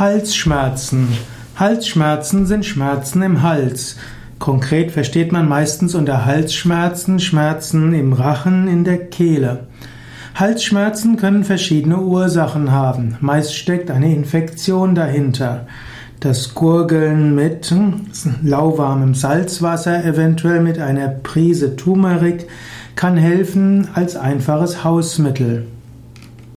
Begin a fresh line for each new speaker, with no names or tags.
Halsschmerzen. Halsschmerzen sind Schmerzen im Hals. Konkret versteht man meistens unter Halsschmerzen Schmerzen im Rachen, in der Kehle. Halsschmerzen können verschiedene Ursachen haben. Meist steckt eine Infektion dahinter. Das Gurgeln mit lauwarmem Salzwasser, eventuell mit einer Prise Turmeric, kann helfen als einfaches Hausmittel.